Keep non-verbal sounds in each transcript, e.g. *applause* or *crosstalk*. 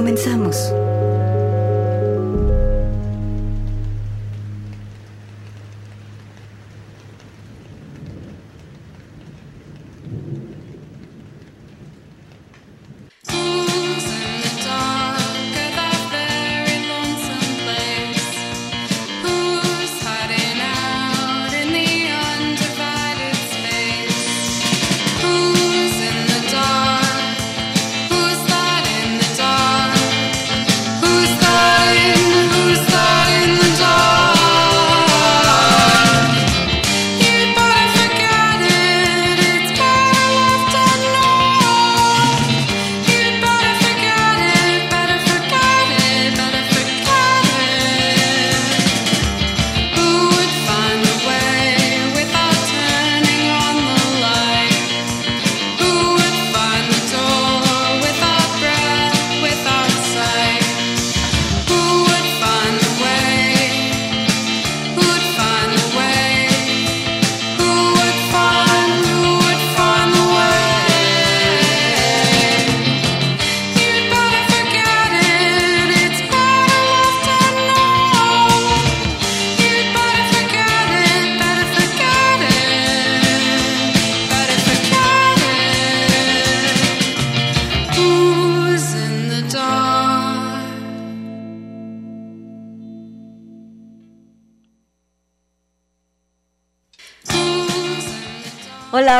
Comenzamos.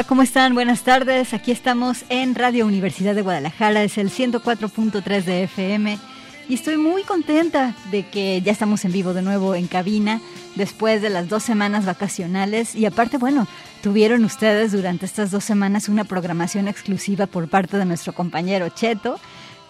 ¿Cómo están? Buenas tardes. Aquí estamos en Radio Universidad de Guadalajara, es el 104.3 de FM y estoy muy contenta de que ya estamos en vivo de nuevo en cabina después de las dos semanas vacacionales y aparte, bueno, tuvieron ustedes durante estas dos semanas una programación exclusiva por parte de nuestro compañero Cheto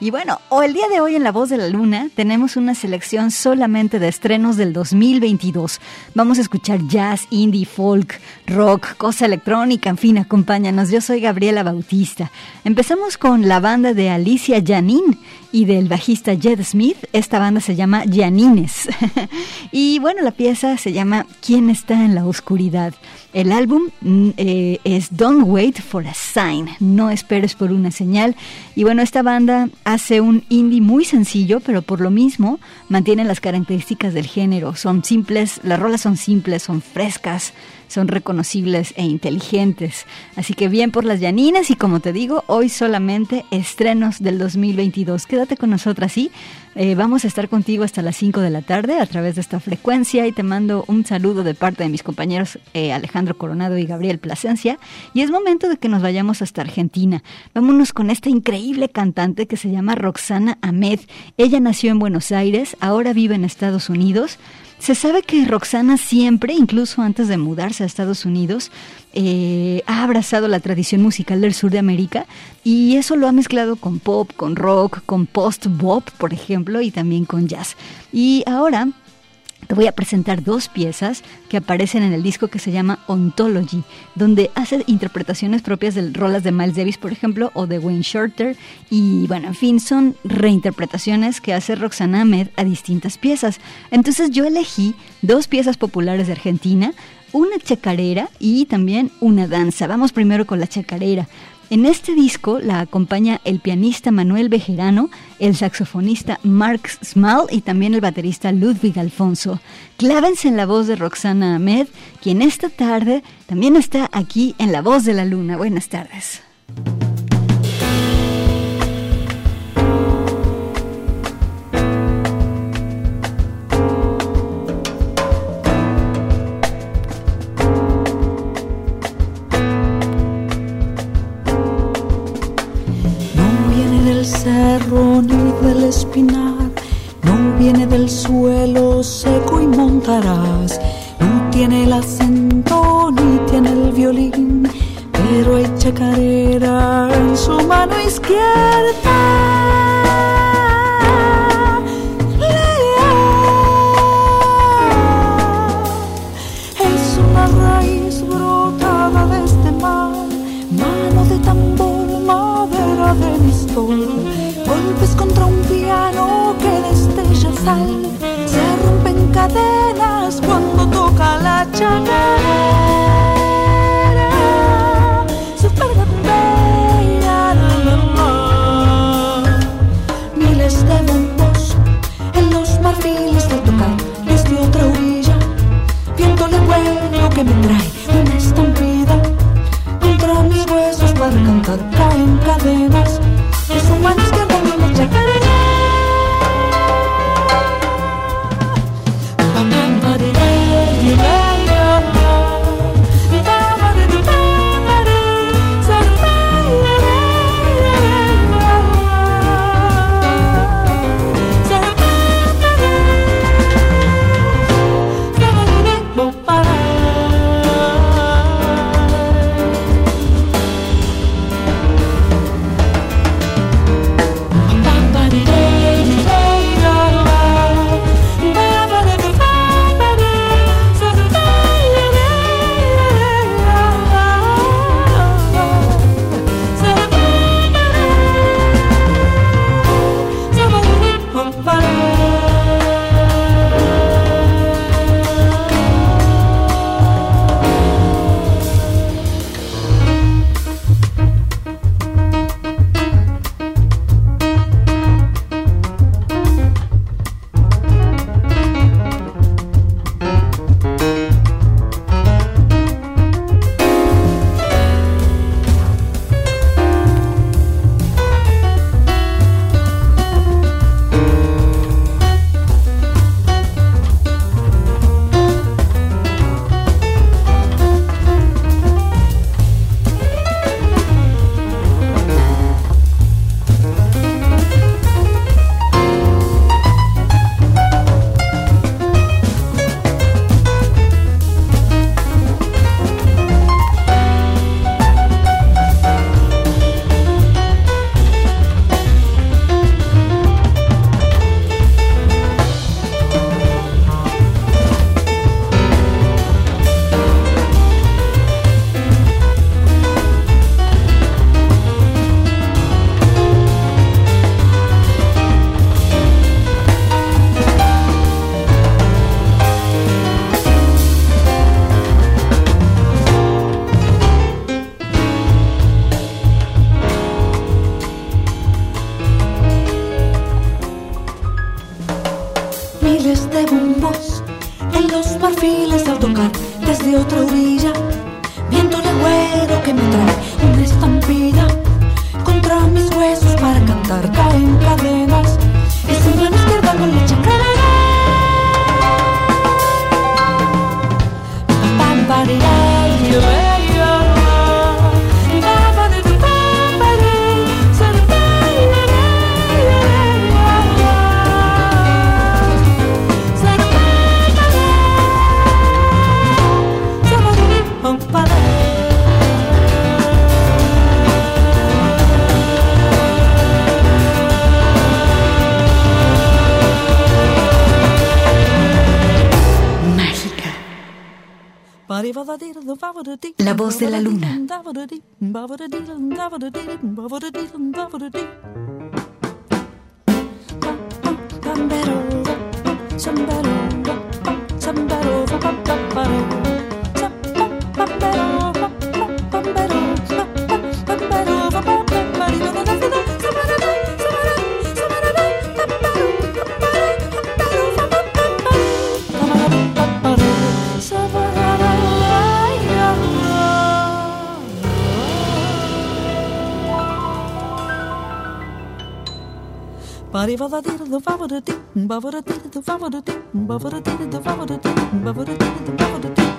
y bueno, o el día de hoy en La Voz de la Luna tenemos una selección solamente de estrenos del 2022. Vamos a escuchar jazz, indie, folk, rock, cosa electrónica, en fin, acompáñanos. Yo soy Gabriela Bautista. Empezamos con la banda de Alicia Janin y del bajista Jed Smith. Esta banda se llama Janines. *laughs* y bueno, la pieza se llama ¿Quién está en la oscuridad? El álbum mm, eh, es Don't Wait for a Sign, no esperes por una señal. Y bueno, esta banda hace un indie muy sencillo, pero por lo mismo mantiene las características del género. Son simples, las rolas son simples, son frescas, son reconocibles e inteligentes. Así que bien por las Llaninas y como te digo, hoy solamente estrenos del 2022. Quédate con nosotras, ¿sí? Eh, vamos a estar contigo hasta las 5 de la tarde a través de esta frecuencia y te mando un saludo de parte de mis compañeros eh, Alejandro Coronado y Gabriel Plasencia. Y es momento de que nos vayamos hasta Argentina. Vámonos con esta increíble cantante que se llama Roxana Ahmed. Ella nació en Buenos Aires, ahora vive en Estados Unidos. Se sabe que Roxana siempre, incluso antes de mudarse a Estados Unidos, eh, ha abrazado la tradición musical del sur de América y eso lo ha mezclado con pop, con rock, con post-bop, por ejemplo, y también con jazz. Y ahora te voy a presentar dos piezas que aparecen en el disco que se llama Ontology, donde hace interpretaciones propias de rolas de Miles Davis, por ejemplo, o de Wayne Shorter. Y bueno, en fin, son reinterpretaciones que hace Roxana Ahmed a distintas piezas. Entonces yo elegí dos piezas populares de Argentina, una chacarera y también una danza. Vamos primero con la chacarera. En este disco la acompaña el pianista Manuel Bejerano, el saxofonista Mark Small y también el baterista Ludwig Alfonso. Clávense en la voz de Roxana Ahmed, quien esta tarde también está aquí en La Voz de la Luna. Buenas tardes. No viene del suelo seco y montarás, no tiene el acento ni tiene el violín, pero hay chacarera en su mano izquierda. La voz de la luna. Body for the did the favor the ding, buffer the did the favor the ding, buffer the did the favor the ding, buffer the did the favor the ding.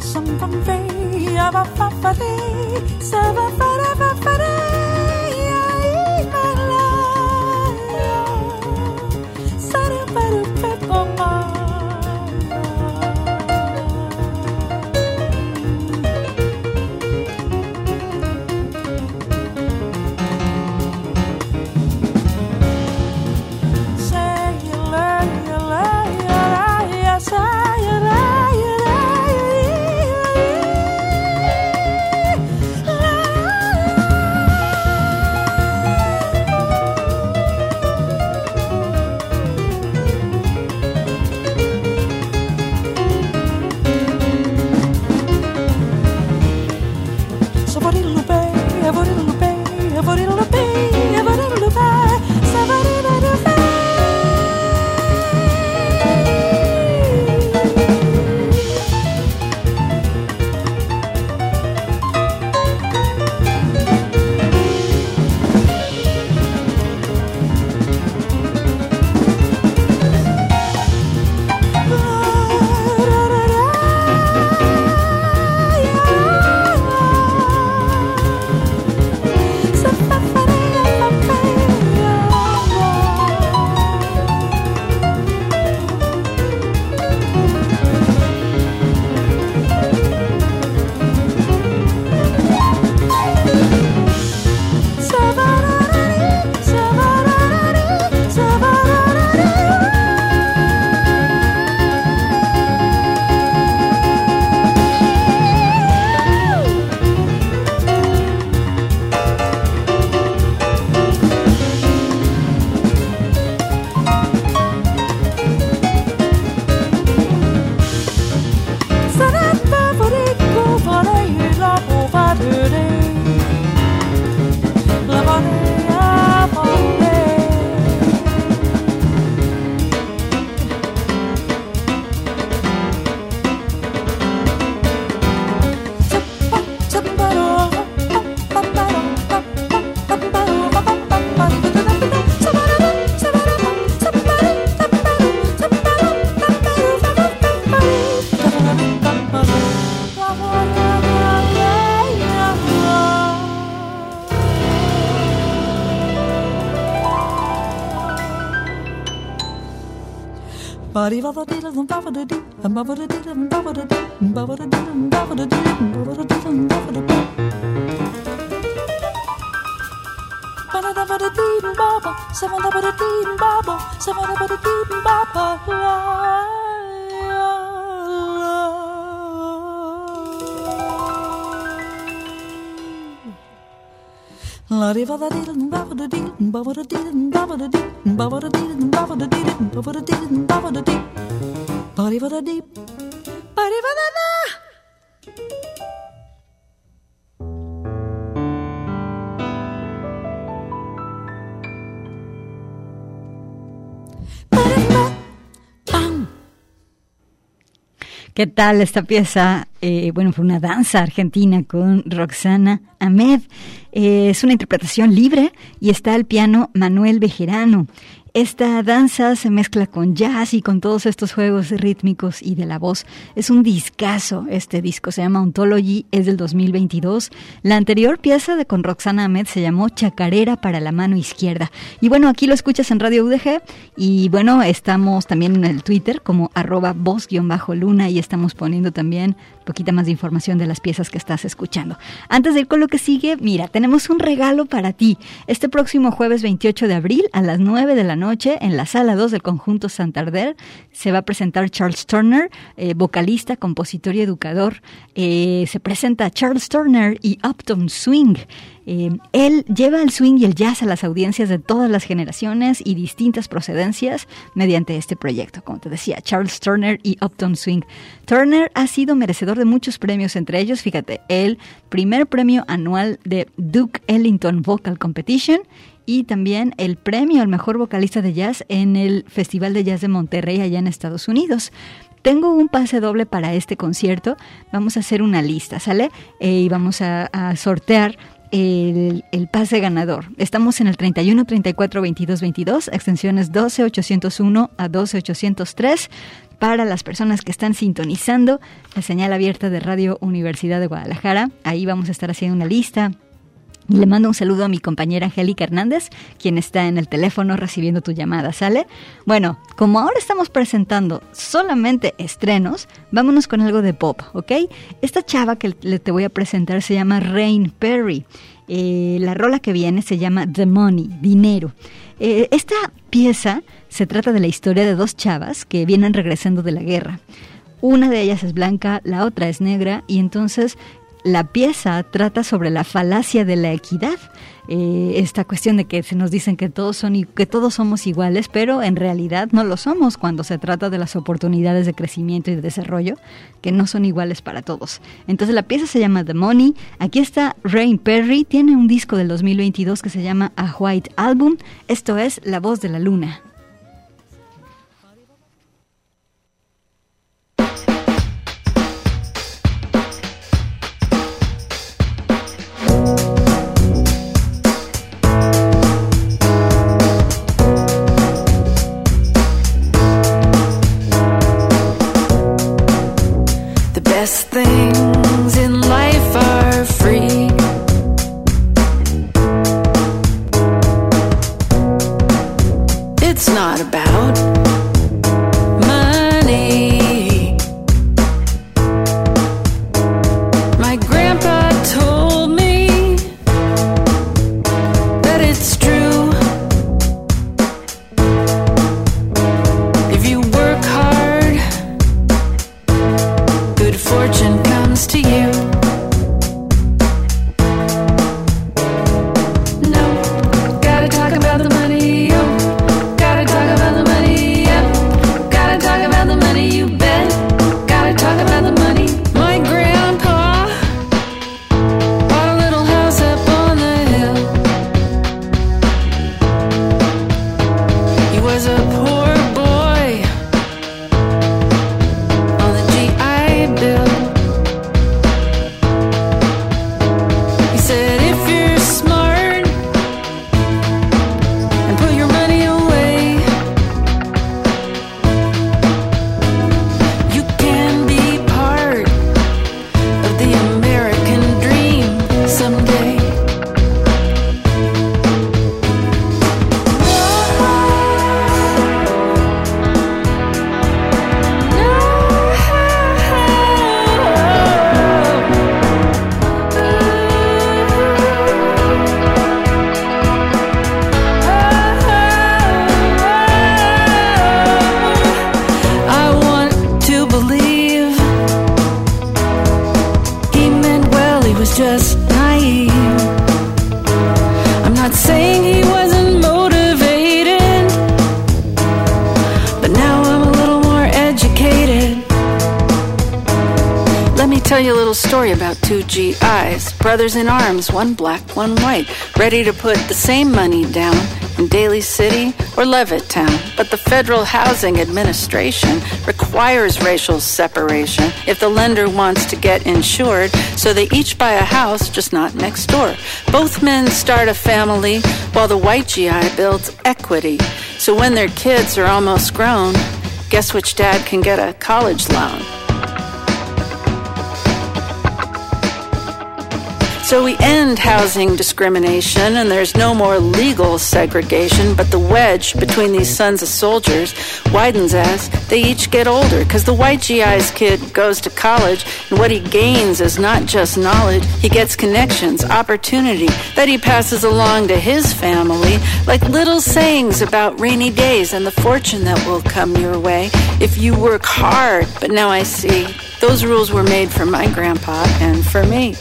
Some from free of a papa day, serve a fada fada. Da dee da da dee da da dee da da dee da da dee da da dee da Body for the deep. Body for the ¿Qué tal esta pieza? Eh, bueno, fue una danza argentina con Roxana Ahmed. Eh, es una interpretación libre y está al piano Manuel Bejerano. Esta danza se mezcla con jazz y con todos estos juegos rítmicos y de la voz. Es un discazo este disco, se llama Ontology, es del 2022. La anterior pieza de con Roxana Ahmed se llamó Chacarera para la mano izquierda. Y bueno, aquí lo escuchas en Radio UDG y bueno, estamos también en el Twitter como arroba voz-luna y estamos poniendo también poquita más de información de las piezas que estás escuchando. Antes de ir con lo que sigue, mira, tenemos un regalo para ti. Este próximo jueves 28 de abril a las 9 de la noche en la sala 2 del conjunto Santander se va a presentar Charles Turner, eh, vocalista, compositor y educador. Eh, se presenta Charles Turner y Upton Swing. Eh, él lleva el swing y el jazz a las audiencias de todas las generaciones y distintas procedencias mediante este proyecto. Como te decía, Charles Turner y Upton Swing. Turner ha sido merecedor de muchos premios, entre ellos, fíjate, el primer premio anual de Duke Ellington Vocal Competition y también el premio al mejor vocalista de jazz en el Festival de Jazz de Monterrey allá en Estados Unidos. Tengo un pase doble para este concierto. Vamos a hacer una lista, ¿sale? Eh, y vamos a sortear el, pase ganador. Estamos en el 31 34 22 22, extensiones 12 801 a 12 803 para las personas que están sintonizando la señal abierta de Radio Universidad de Guadalajara. Ahí vamos a estar haciendo una lista le mando un saludo a mi compañera Angélica Hernández, quien está en el teléfono recibiendo tu llamada, ¿sale? Bueno, como ahora estamos presentando solamente estrenos, vámonos con algo de pop, ¿ok? Esta chava que te voy a presentar se llama Rain Perry. Eh, la rola que viene se llama The Money, Dinero. Eh, esta pieza se trata de la historia de dos chavas que vienen regresando de la guerra. Una de ellas es blanca, la otra es negra y entonces la pieza trata sobre la falacia de la equidad. Eh, esta cuestión de que se nos dicen que todos son que todos somos iguales, pero en realidad no lo somos cuando se trata de las oportunidades de crecimiento y de desarrollo, que no son iguales para todos. Entonces la pieza se llama The Money. Aquí está Rain Perry, tiene un disco del 2022 que se llama A White Album. Esto es La voz de la luna. Brothers in arms, one black, one white, ready to put the same money down in Daly City or Levittown. But the Federal Housing Administration requires racial separation if the lender wants to get insured, so they each buy a house, just not next door. Both men start a family while the white GI builds equity. So when their kids are almost grown, guess which dad can get a college loan? So we end housing discrimination and there's no more legal segregation, but the wedge between these sons of soldiers widens as they each get older because the white GI's kid goes to college and what he gains is not just knowledge, he gets connections, opportunity that he passes along to his family like little sayings about rainy days and the fortune that will come your way if you work hard. But now I see those rules were made for my grandpa and for me.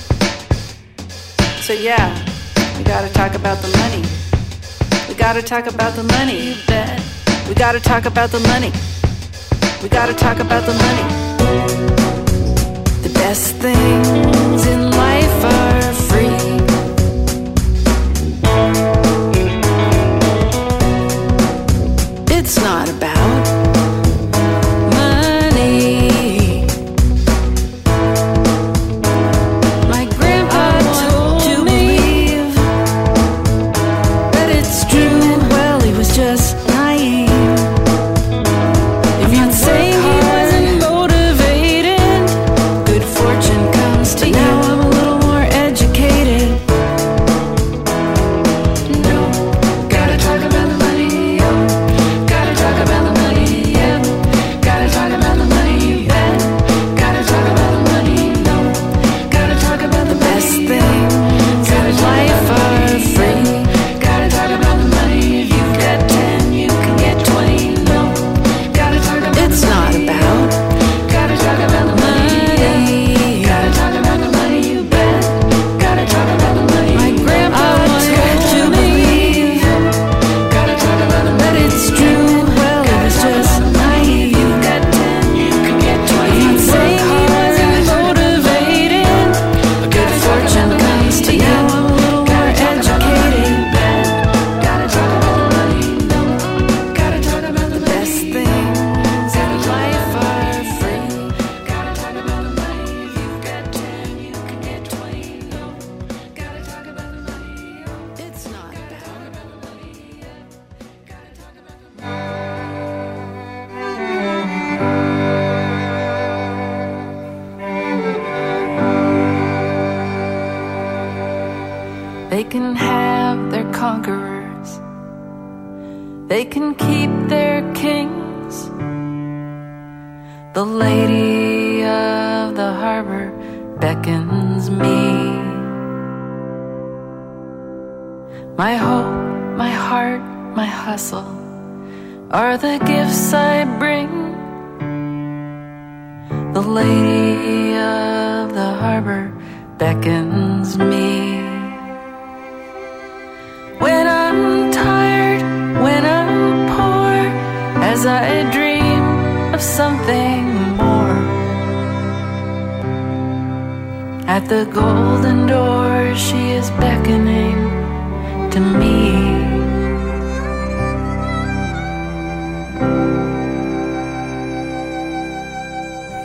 So yeah, we gotta talk about the money. We gotta talk about the money. You bet. We gotta talk about the money. We gotta talk about the money. The best things in life are free. It's not about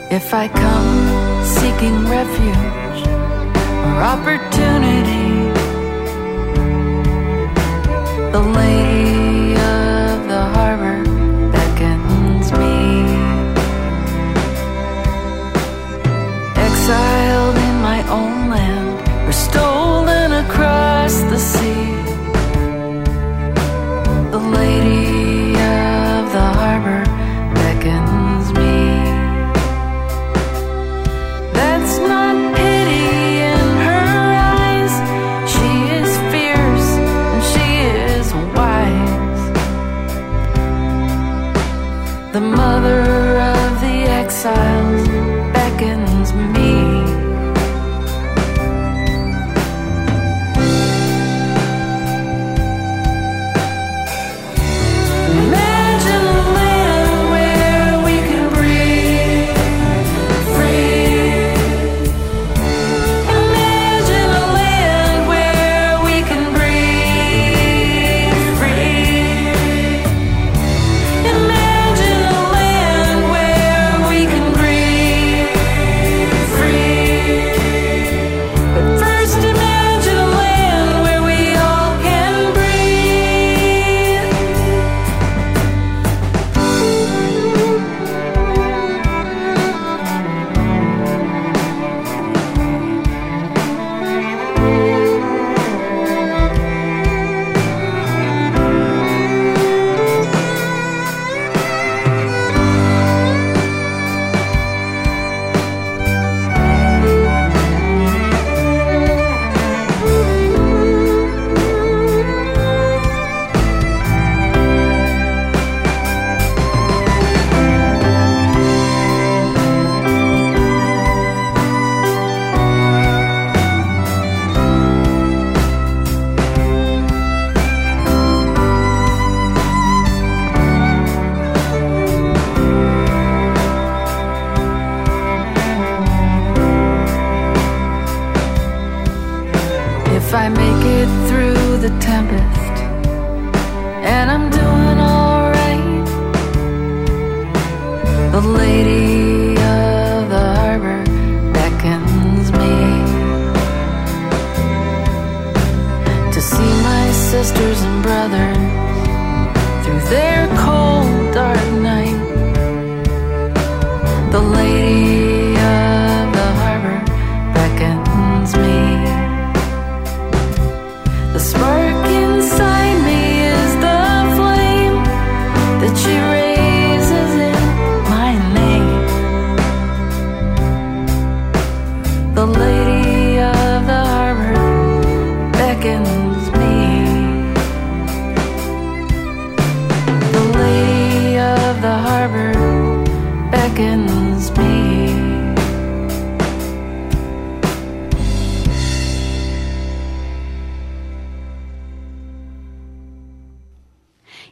If I come seeking refuge or opportunity, the lady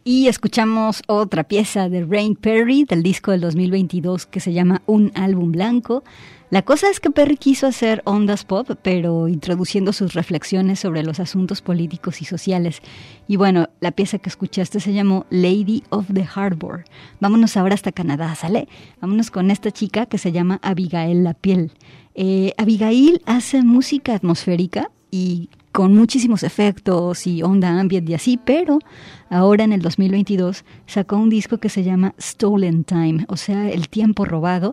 Y escuchamos otra pieza de Rain Perry del disco del 2022 que se llama Un álbum blanco. La cosa es que Perry quiso hacer ondas pop, pero introduciendo sus reflexiones sobre los asuntos políticos y sociales. Y bueno, la pieza que escuchaste se llamó Lady of the Harbor. Vámonos ahora hasta Canadá, ¿sale? Vámonos con esta chica que se llama Abigail La Piel. Eh, Abigail hace música atmosférica y con muchísimos efectos y onda ambient y así, pero ahora en el 2022 sacó un disco que se llama Stolen Time, o sea, el tiempo robado,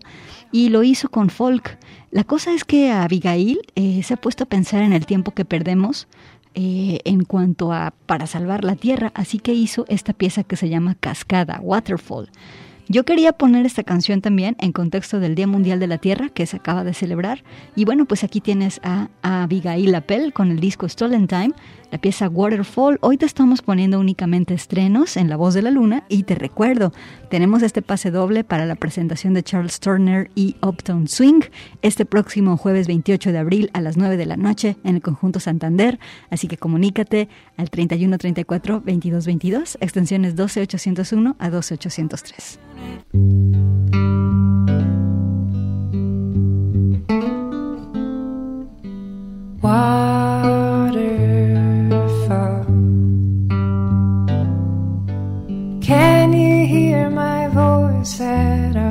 y lo hizo con folk. La cosa es que Abigail eh, se ha puesto a pensar en el tiempo que perdemos eh, en cuanto a para salvar la tierra, así que hizo esta pieza que se llama Cascada, Waterfall. Yo quería poner esta canción también en contexto del Día Mundial de la Tierra que se acaba de celebrar. Y bueno, pues aquí tienes a, Abigail Appel con el disco Stolen Time, la pieza Waterfall. Hoy te estamos poniendo únicamente estrenos en La Voz de la Luna y te recuerdo, tenemos este pase doble para la presentación de Charles Turner y Uptown Swing este próximo jueves 28 de abril a las 9 de la noche en el conjunto Santander. Así que comunícate al 3134 2222, extensiones 12801 a 12803. Waterfall. Said.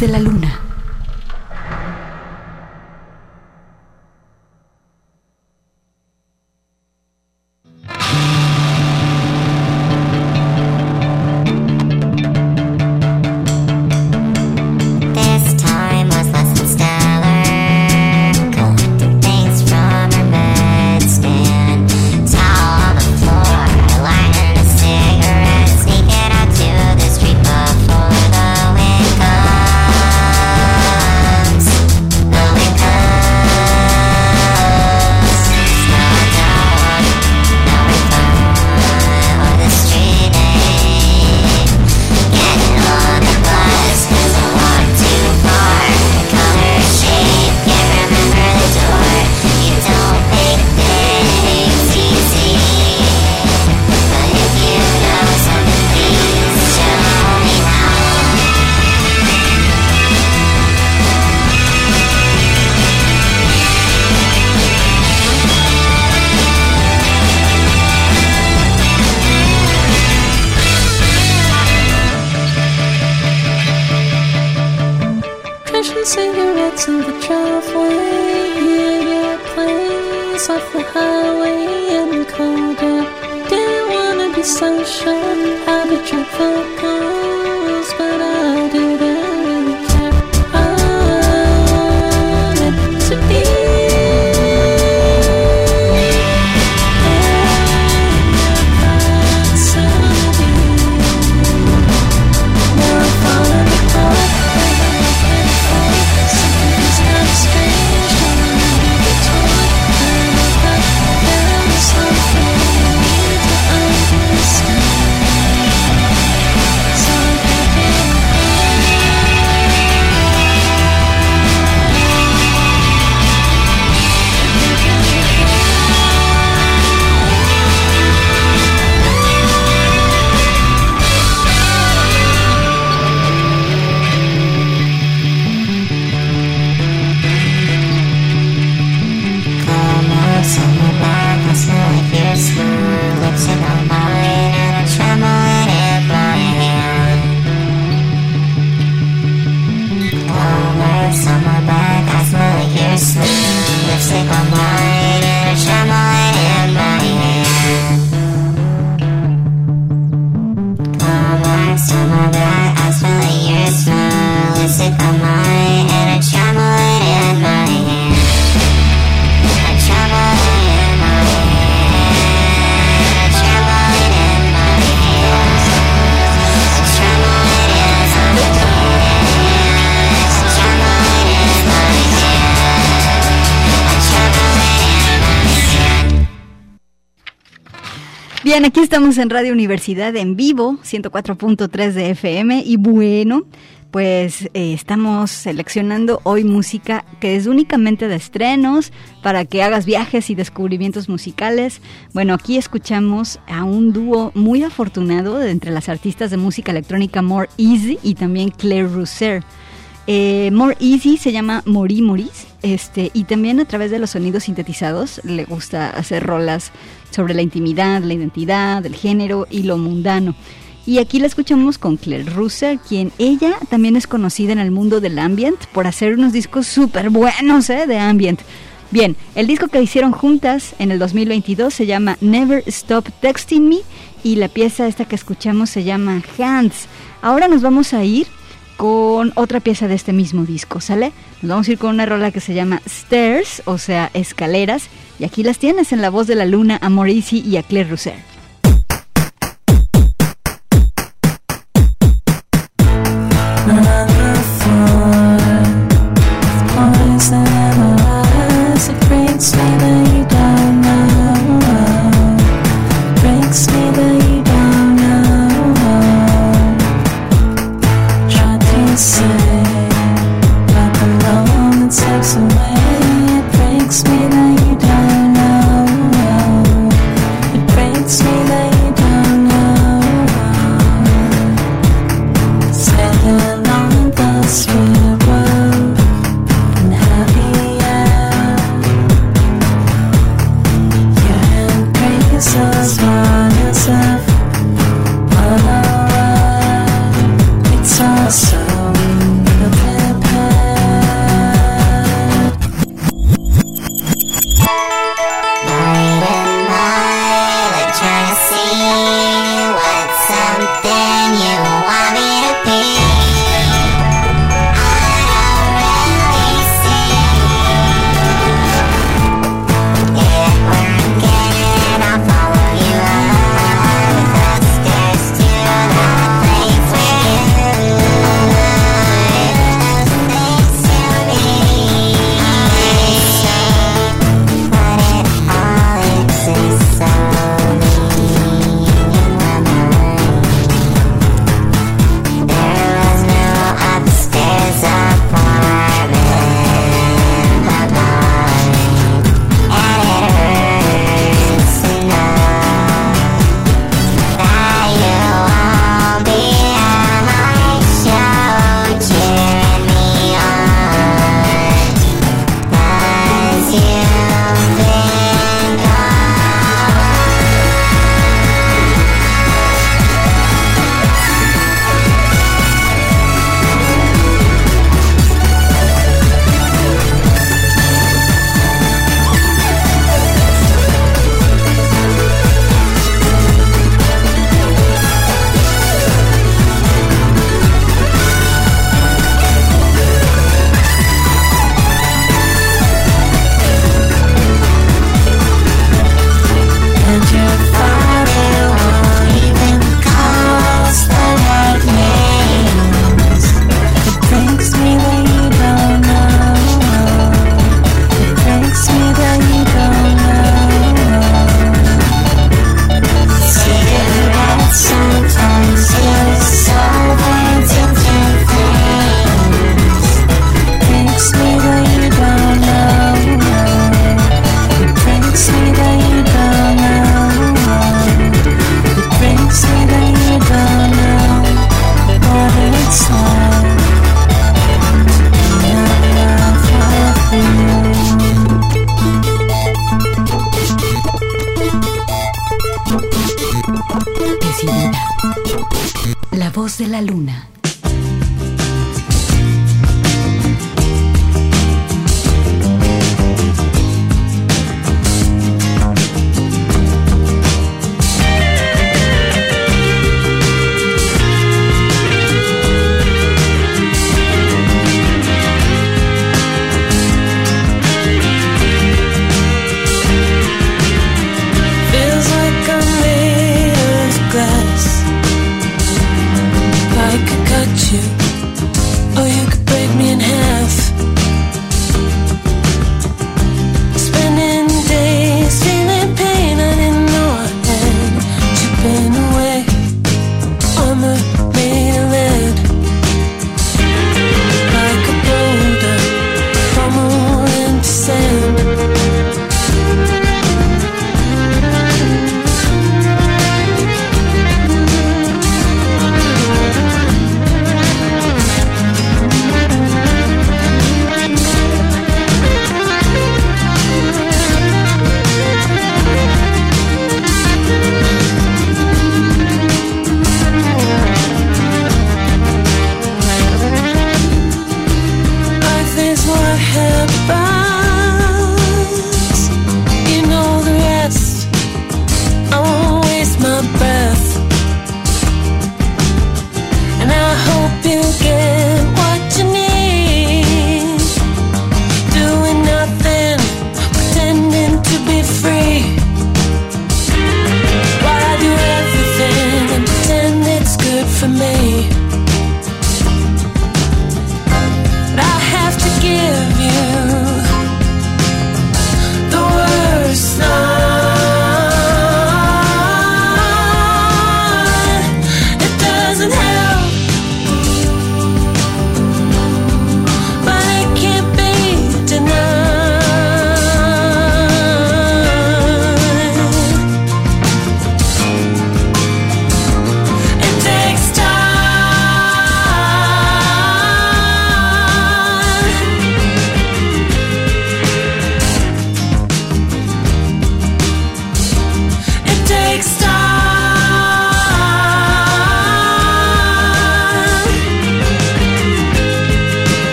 De la. Estamos en Radio Universidad en vivo, 104.3 de FM. Y bueno, pues eh, estamos seleccionando hoy música que es únicamente de estrenos para que hagas viajes y descubrimientos musicales. Bueno, aquí escuchamos a un dúo muy afortunado entre las artistas de música electrónica More Easy y también Claire Rousser. Eh, More Easy se llama Mori Moris, este, y también a través de los sonidos sintetizados le gusta hacer rolas sobre la intimidad, la identidad, el género y lo mundano. Y aquí la escuchamos con Claire Russer, quien ella también es conocida en el mundo del ambient por hacer unos discos súper buenos ¿eh? de ambient. Bien, el disco que hicieron juntas en el 2022 se llama Never Stop Texting Me y la pieza esta que escuchamos se llama Hands. Ahora nos vamos a ir con otra pieza de este mismo disco, ¿sale? Nos vamos a ir con una rola que se llama Stairs, o sea, escaleras, y aquí las tienes en la voz de la luna a Maurici y a Claire Rousser.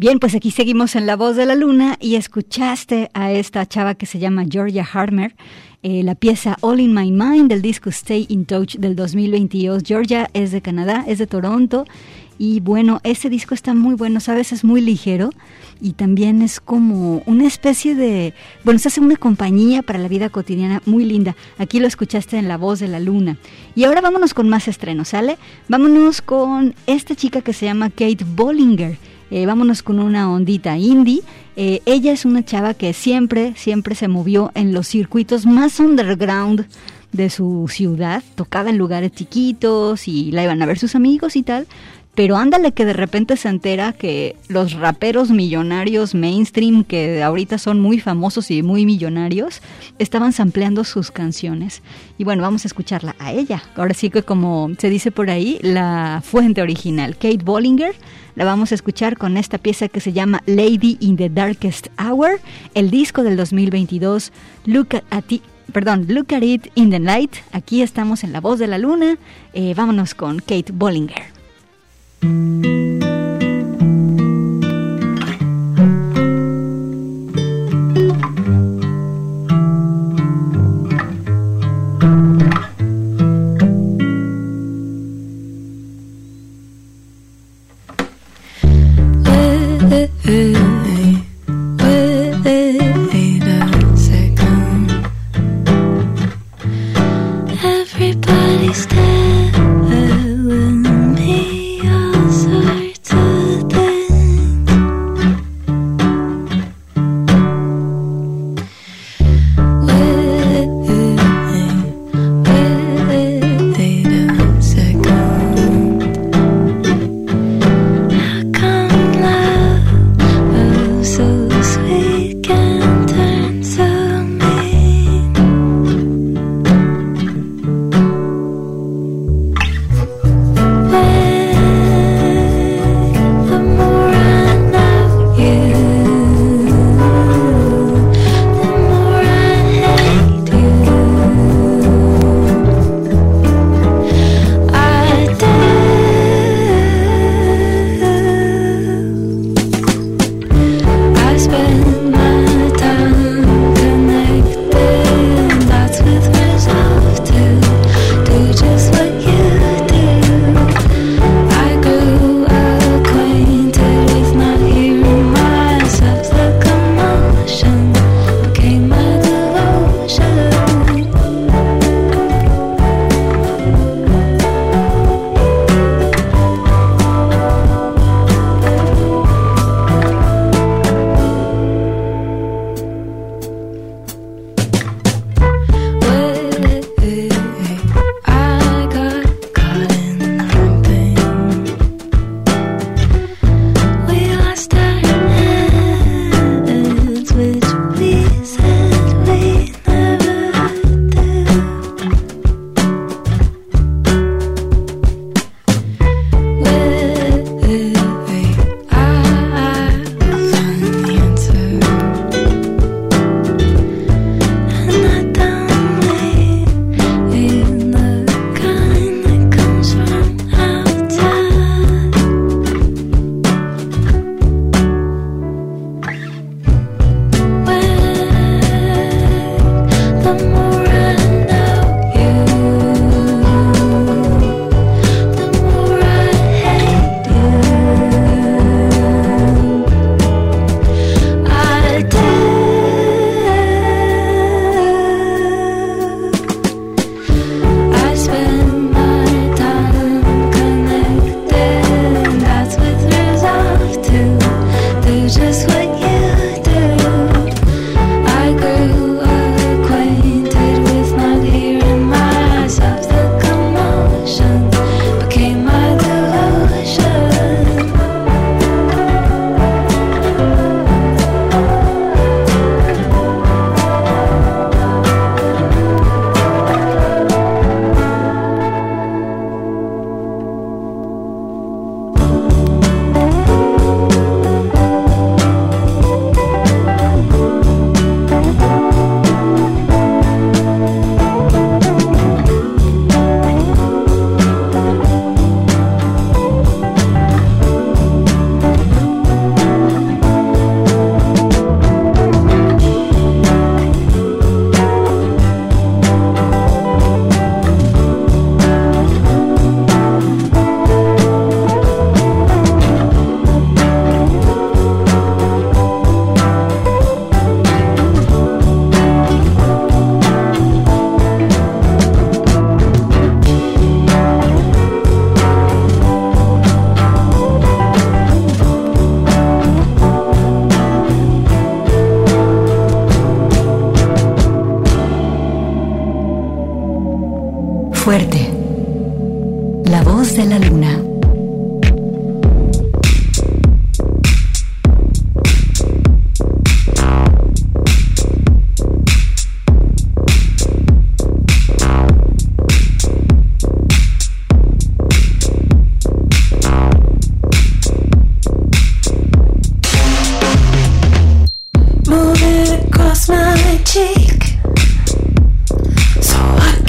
Bien, pues aquí seguimos en La Voz de la Luna y escuchaste a esta chava que se llama Georgia Harmer, eh, la pieza All in My Mind del disco Stay in Touch del 2022. Georgia es de Canadá, es de Toronto y bueno, ese disco está muy bueno, sabes, es muy ligero y también es como una especie de, bueno, se hace una compañía para la vida cotidiana muy linda. Aquí lo escuchaste en La Voz de la Luna. Y ahora vámonos con más estrenos, ¿sale? Vámonos con esta chica que se llama Kate Bollinger. Eh, vámonos con una ondita indie. Eh, ella es una chava que siempre, siempre se movió en los circuitos más underground de su ciudad. Tocaba en lugares chiquitos y la iban a ver sus amigos y tal. Pero ándale que de repente se entera que los raperos millonarios mainstream, que ahorita son muy famosos y muy millonarios, estaban sampleando sus canciones. Y bueno, vamos a escucharla a ella. Ahora sí que como se dice por ahí, la fuente original, Kate Bollinger, la vamos a escuchar con esta pieza que se llama Lady in the Darkest Hour, el disco del 2022, Look at It. Perdón, Look at It in the Night. Aquí estamos en La Voz de la Luna. Eh, vámonos con Kate Bollinger. De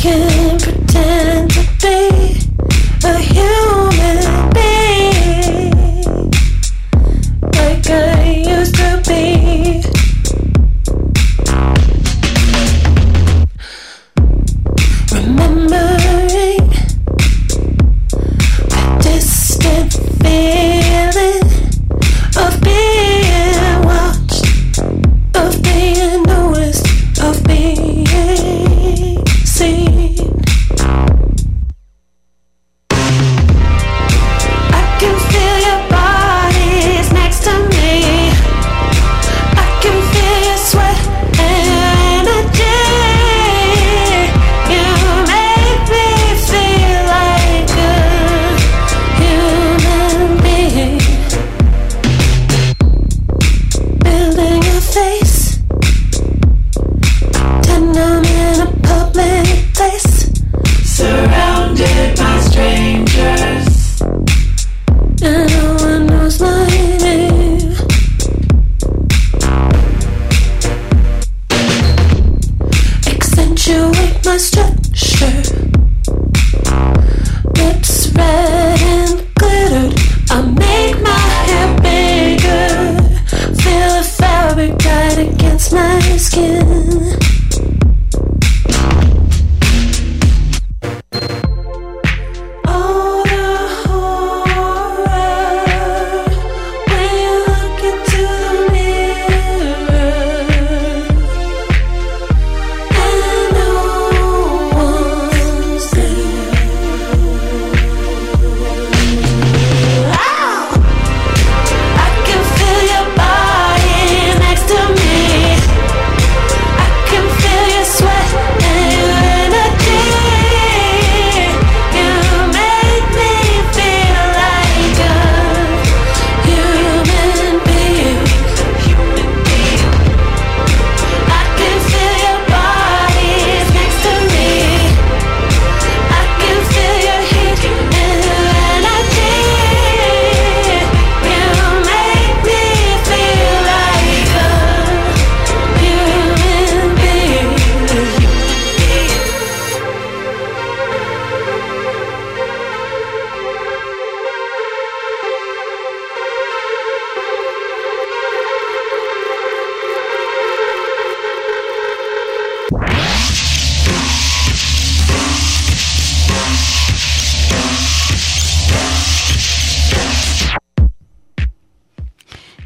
I can pretend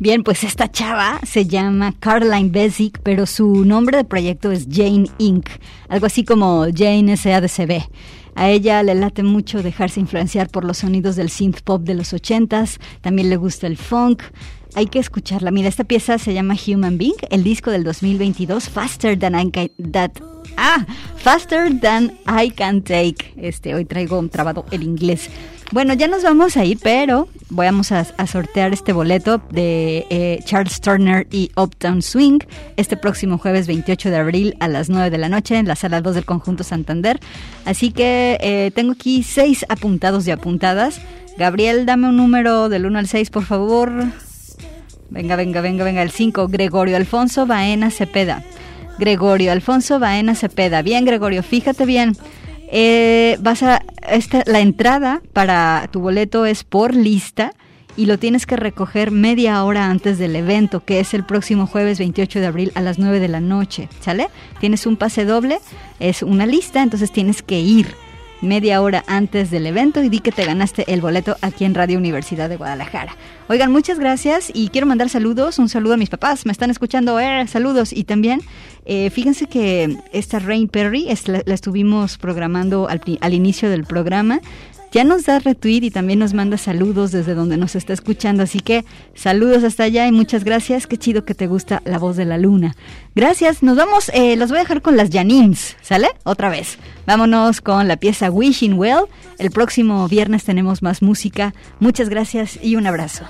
Bien, pues esta chava se llama Caroline Basic, pero su nombre de proyecto es Jane Inc., algo así como Jane SADCB. A ella le late mucho dejarse influenciar por los sonidos del synth pop de los ochentas, también le gusta el funk. Hay que escucharla. Mira, esta pieza se llama Human Being, el disco del 2022, Faster Than I Can, that, ah, Faster Than I Can Take. Este, hoy traigo un trabado el inglés. Bueno, ya nos vamos a ir, pero vamos a, sortear este boleto de eh, Charles Turner y Uptown Swing este próximo jueves 28 de abril a las 9 de la noche en la sala 2 del Conjunto Santander. Así que eh, tengo aquí seis apuntados y apuntadas. Gabriel, dame un número del 1 al 6, por favor. Venga, venga, venga, venga. El 5, Gregorio Alfonso Baena Cepeda. Gregorio Alfonso Baena Cepeda. Bien, Gregorio, fíjate bien. Eh, vas a esta, la entrada para tu boleto es por lista y lo tienes que recoger media hora antes del evento, que es el próximo jueves 28 de abril a las 9 de la noche, ¿sale? Tienes un pase doble, es una lista, entonces tienes que ir media hora antes del evento y di que te ganaste el boleto aquí en Radio Universidad de Guadalajara. Oigan, muchas gracias y quiero mandar saludos, un saludo a mis papás, me están escuchando, eh, saludos y también eh, fíjense que esta Rain Perry la estuvimos programando al, al inicio del programa ya nos da retweet y también nos manda saludos desde donde nos está escuchando. Así que saludos hasta allá y muchas gracias. Qué chido que te gusta la voz de la luna. Gracias. Nos vamos. Eh, los voy a dejar con las Janins. ¿Sale? Otra vez. Vámonos con la pieza Wishing Well. El próximo viernes tenemos más música. Muchas gracias y un abrazo.